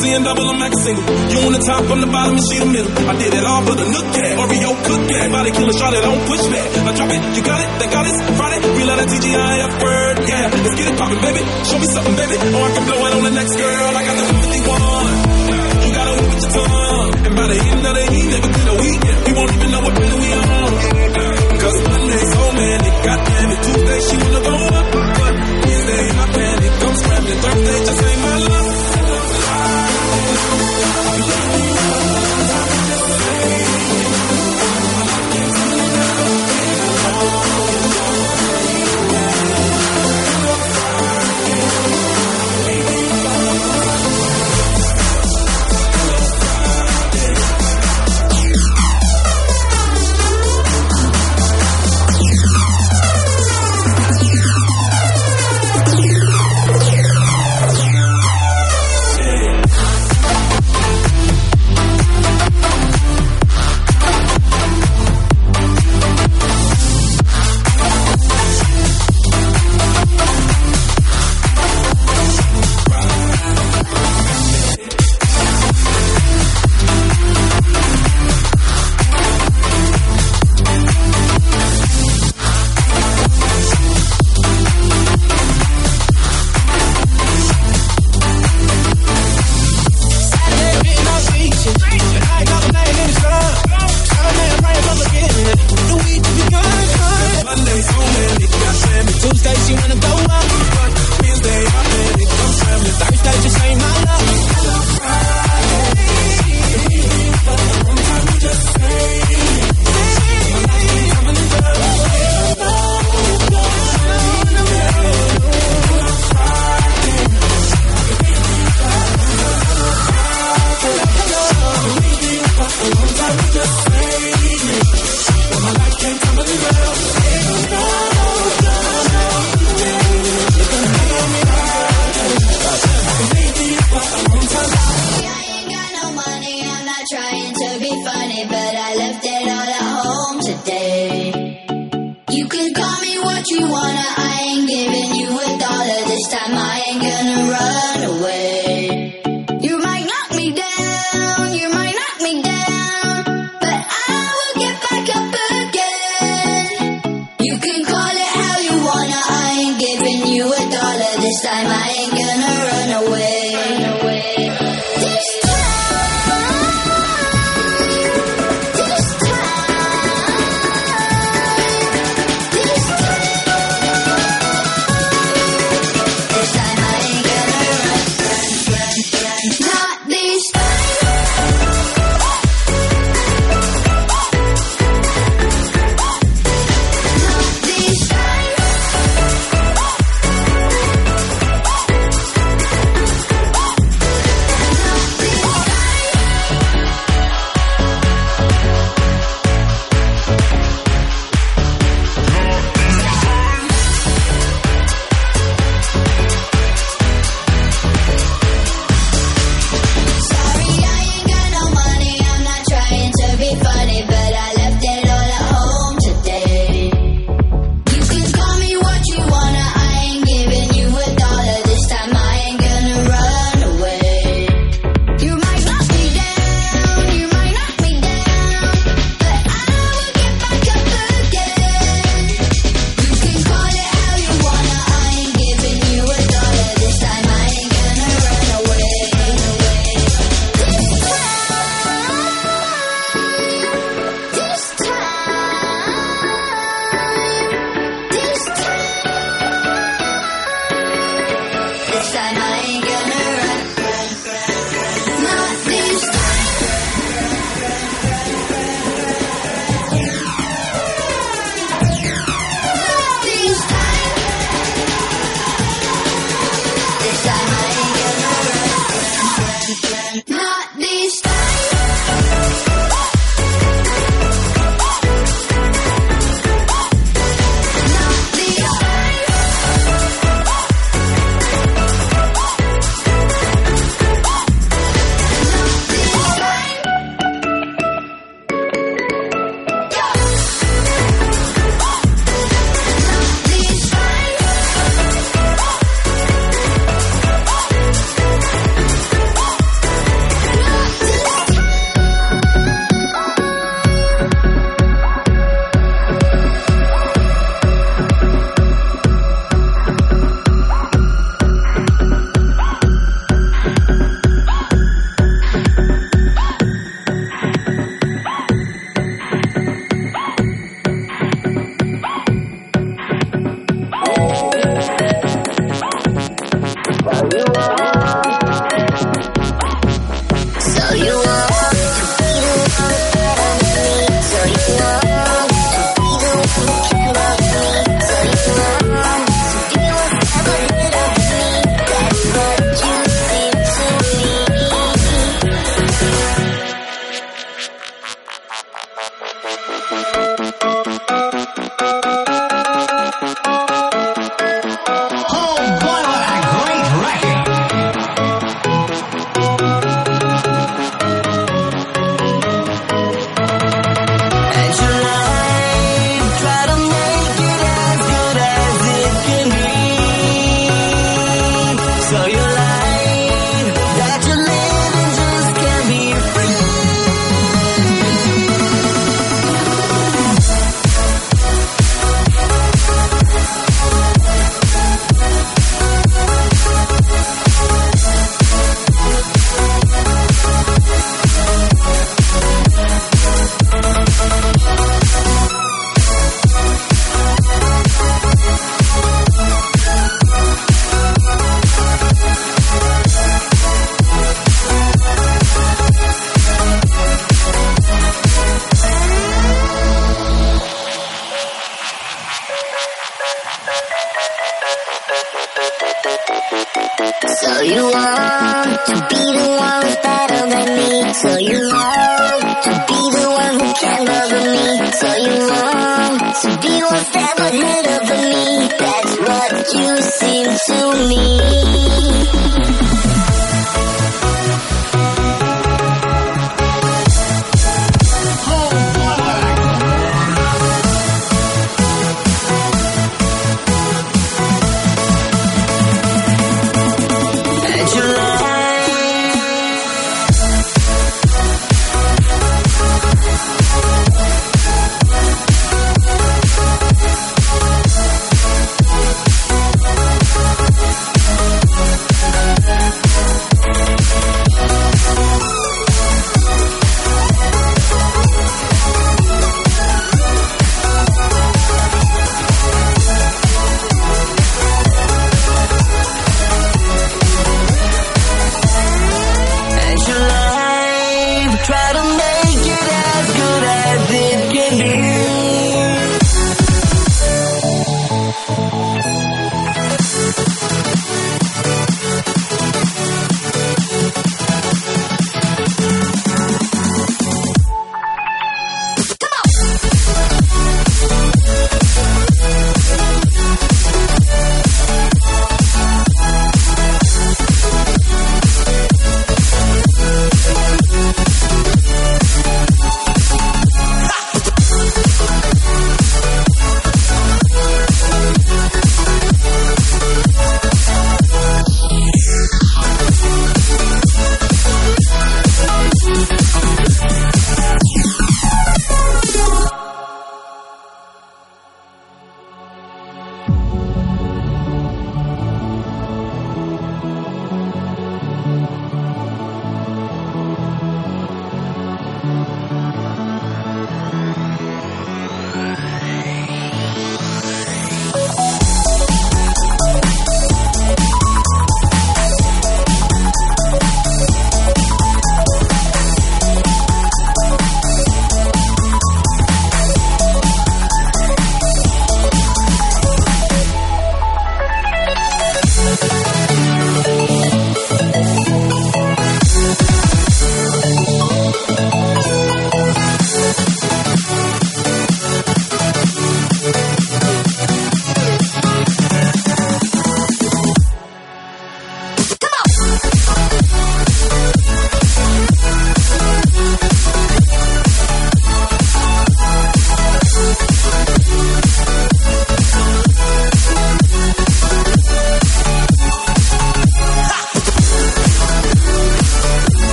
C and double, I'm max single. You on the top, I'm the bottom, and she the middle. I did it all for the nook cat. Oreo cook cat. Body killer shot it, don't push back. I drop it, you got it, they got it. Friday, we let that TGIF word. Yeah, let's get it poppin', baby. Show me something, baby. Or I can blow it on the next girl. I got the 51. You gotta whip with your tongue. And by the end of the evening, within a week, we won't even know what planet we on. Cause Monday so many, goddamn it. Tuesday, she wanna go up. But Wednesday, I panic. I'm scrambling. Thursday, just ain't my luck. Tuesday she wanna go So you want to be the one who's better than me. So you want to be the one who can love me. So you want to be one step ahead of me. That's what you seem to me.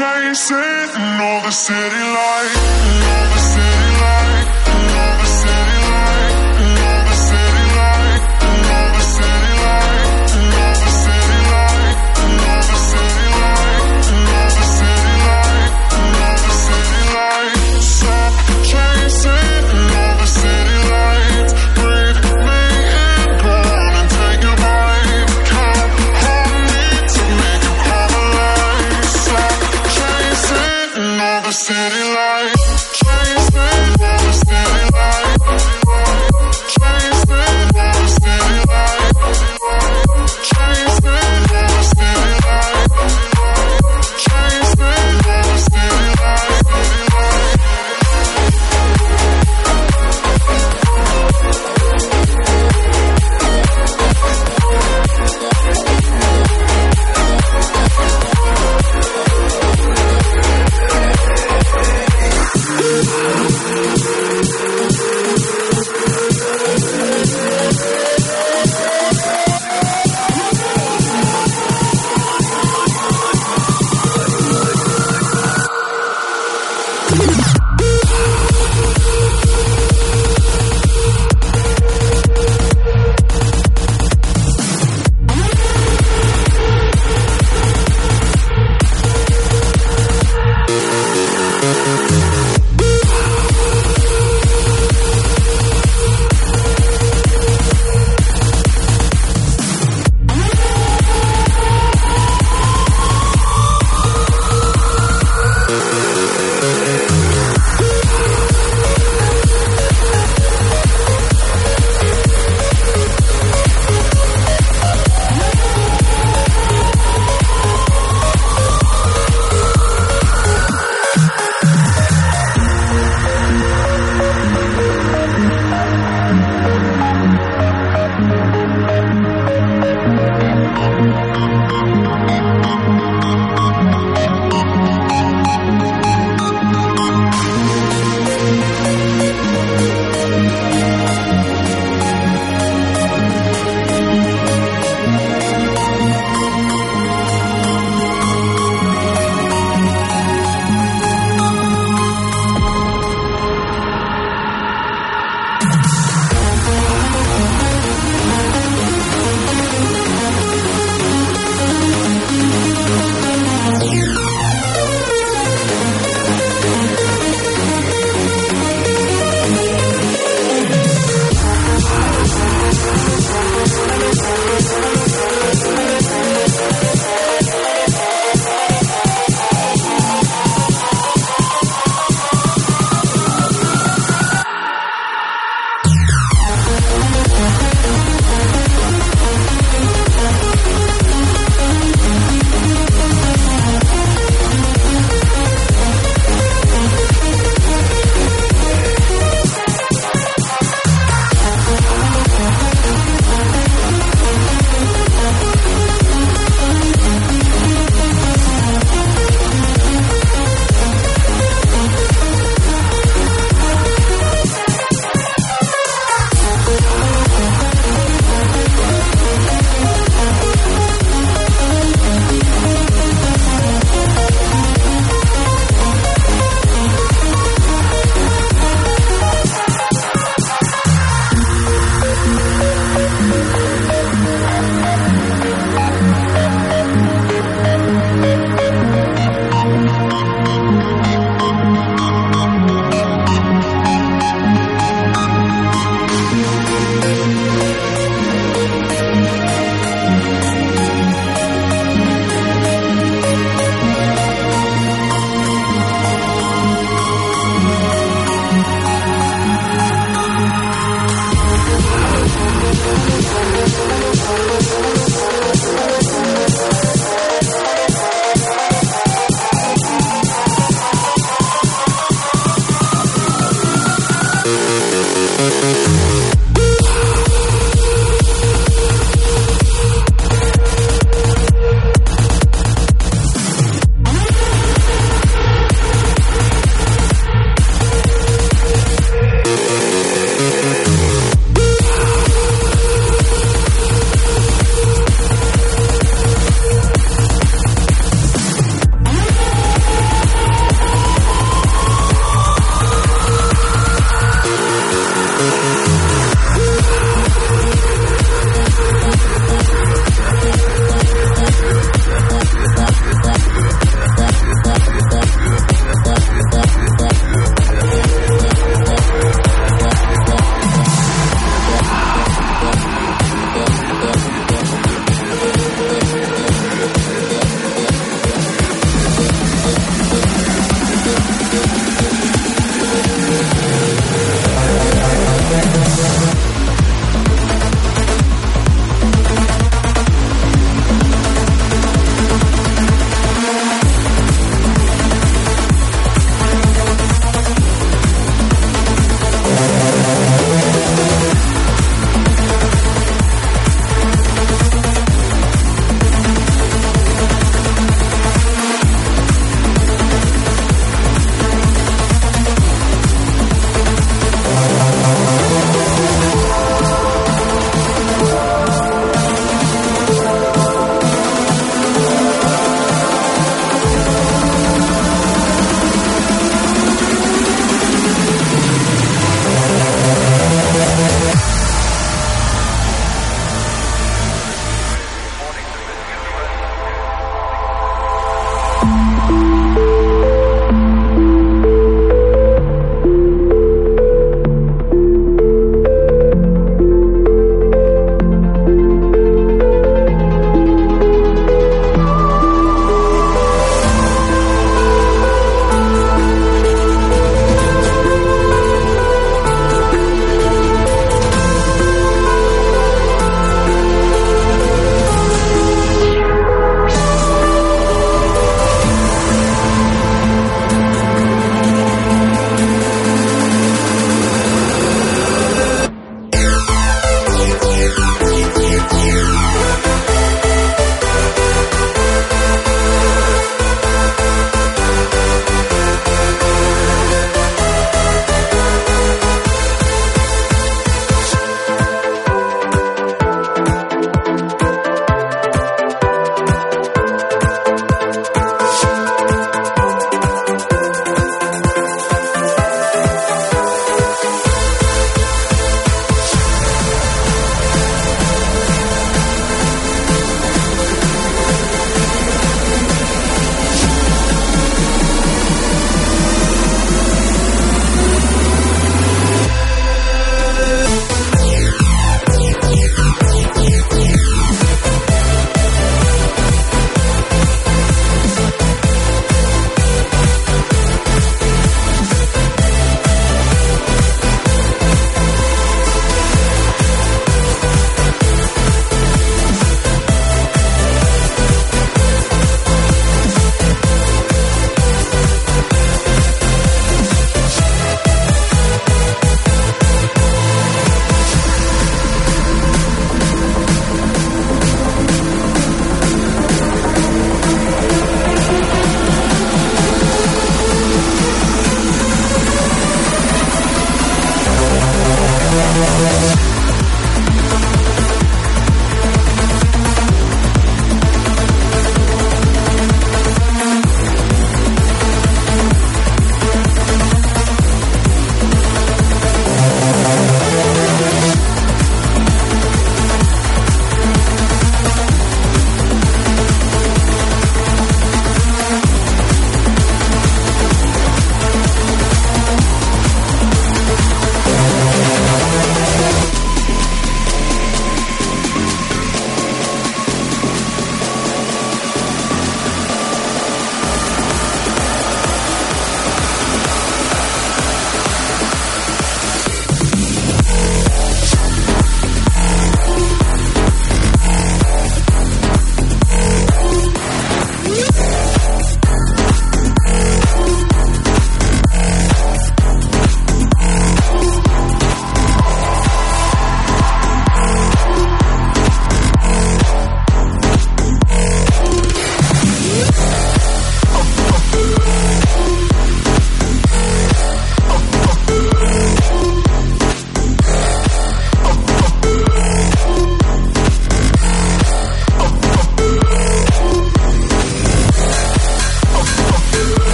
Chasing all the city lights. All the city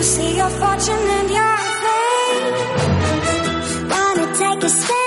You see your fortune and your fame. Wanna take a step.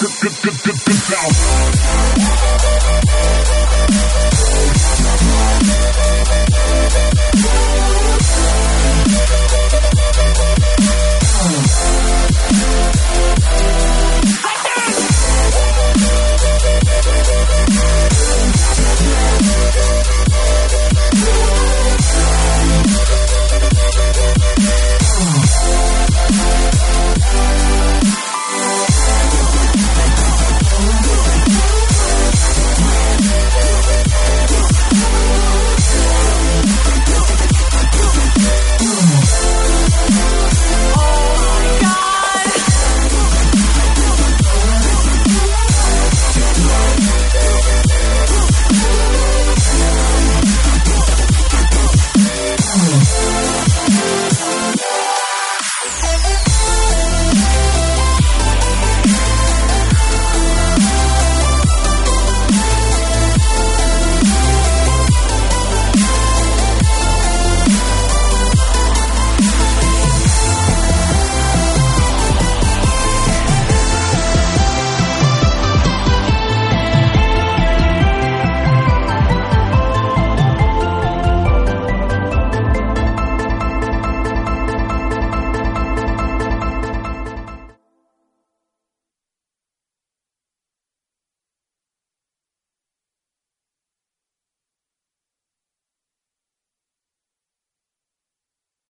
Thank